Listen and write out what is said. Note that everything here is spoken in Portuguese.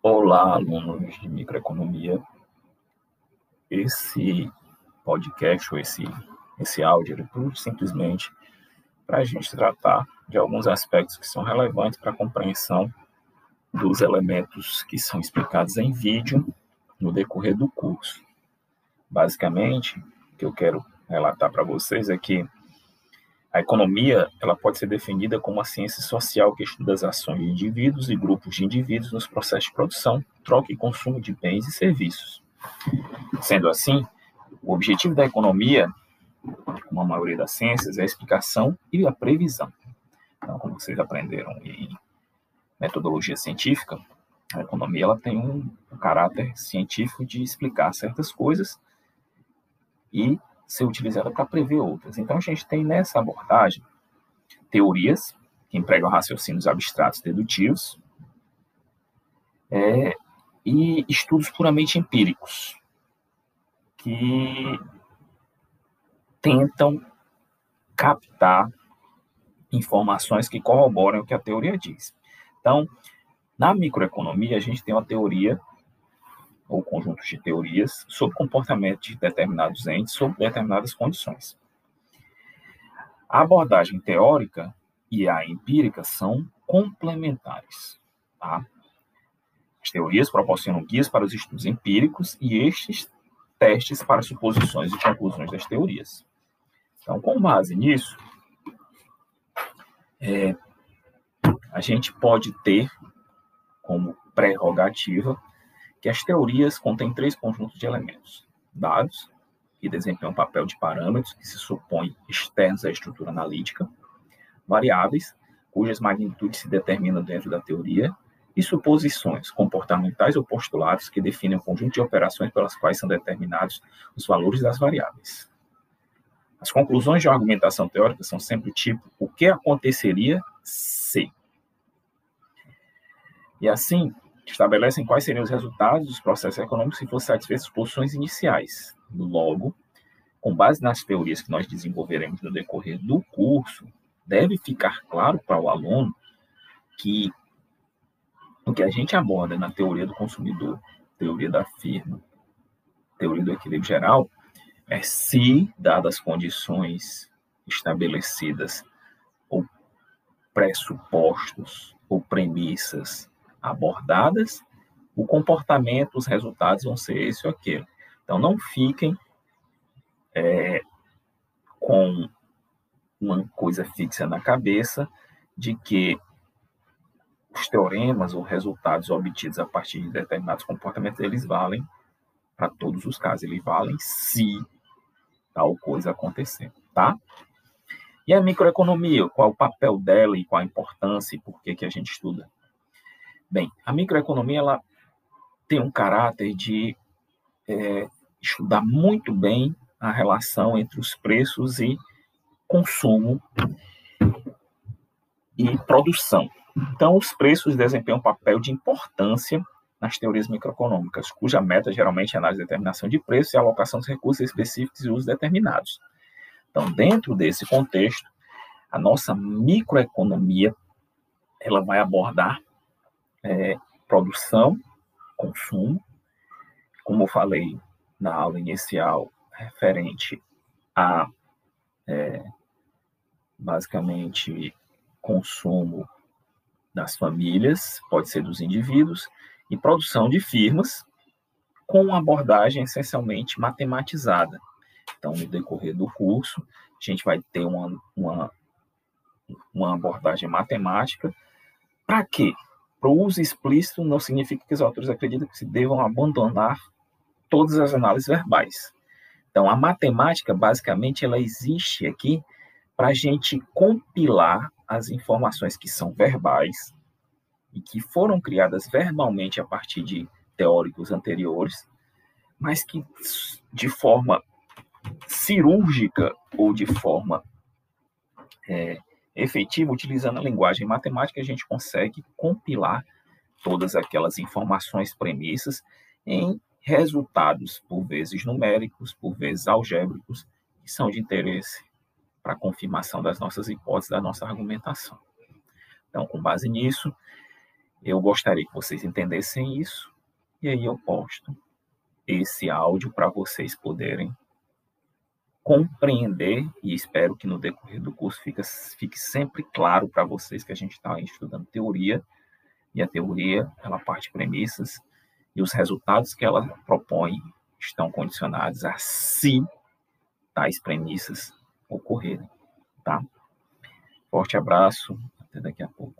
Olá, alunos de microeconomia. Esse podcast ou esse, esse áudio é tudo simplesmente para a gente tratar de alguns aspectos que são relevantes para a compreensão dos elementos que são explicados em vídeo no decorrer do curso. Basicamente, o que eu quero relatar para vocês é que a economia ela pode ser definida como uma ciência social que estuda as ações de indivíduos e grupos de indivíduos nos processos de produção, troca e consumo de bens e serviços. Sendo assim, o objetivo da economia, como a maioria das ciências, é a explicação e a previsão. Então, como vocês aprenderam em metodologia científica, a economia ela tem um, caráter científico de explicar certas coisas e ser utilizada para prever outras. Então, a gente tem nessa abordagem teorias que empregam raciocínios abstratos dedutivos é, e estudos puramente empíricos que tentam captar informações que corroboram o que a teoria diz. Então, na microeconomia, a gente tem uma teoria ou conjuntos de teorias sobre comportamento de determinados entes sob determinadas condições. A abordagem teórica e a empírica são complementares. Tá? As teorias proporcionam guias para os estudos empíricos e estes testes para suposições e conclusões das teorias. Então, com base nisso, é, a gente pode ter como prerrogativa que as teorias contêm três conjuntos de elementos: dados, que desempenham um papel de parâmetros que se supõem externos à estrutura analítica, variáveis, cujas magnitudes se determinam dentro da teoria, e suposições comportamentais ou postulados que definem o conjunto de operações pelas quais são determinados os valores das variáveis. As conclusões de uma argumentação teórica são sempre tipo o que aconteceria se. E assim, estabelecem quais seriam os resultados dos processos econômicos se fossem satisfeitas as posições iniciais. Logo, com base nas teorias que nós desenvolveremos no decorrer do curso, deve ficar claro para o aluno que o que a gente aborda na teoria do consumidor, teoria da firma, teoria do equilíbrio geral, é se, dadas as condições estabelecidas ou pressupostos ou premissas abordadas, o comportamento, os resultados vão ser esse ou aquele. Então, não fiquem é, com uma coisa fixa na cabeça de que os teoremas ou resultados obtidos a partir de determinados comportamentos, eles valem para todos os casos, eles valem se tal coisa acontecer, tá? E a microeconomia, qual o papel dela e qual a importância e por que, que a gente estuda? Bem, a microeconomia ela tem um caráter de é, estudar muito bem a relação entre os preços e consumo e produção. Então, os preços desempenham um papel de importância nas teorias microeconômicas, cuja meta geralmente é a análise de determinação de preços e alocação dos recursos específicos e usos determinados. Então, dentro desse contexto, a nossa microeconomia ela vai abordar é, produção, consumo, como eu falei na aula inicial, referente a é, basicamente consumo das famílias, pode ser dos indivíduos, e produção de firmas, com uma abordagem essencialmente matematizada. Então, no decorrer do curso, a gente vai ter uma, uma, uma abordagem matemática. Para quê? O uso explícito não significa que os autores acreditam que se devam abandonar todas as análises verbais. Então, a matemática, basicamente, ela existe aqui para a gente compilar as informações que são verbais e que foram criadas verbalmente a partir de teóricos anteriores, mas que de forma cirúrgica ou de forma é, efetiva, utilizando a linguagem matemática, a gente consegue compilar todas aquelas informações, premissas, em resultados, por vezes numéricos, por vezes algébricos, que são de interesse para a confirmação das nossas hipóteses, da nossa argumentação. Então, com base nisso, Eu gostaria que vocês entendessem isso, e aí eu posto esse áudio para vocês poderem compreender, e espero que no decorrer do curso fique, sempre claro para vocês que a gente está estudando teoria, e a teoria, ela parte premissas, e os resultados que ela propõe estão condicionados a se tais premissas ocorrerem, tá? Forte abraço, até daqui a pouco.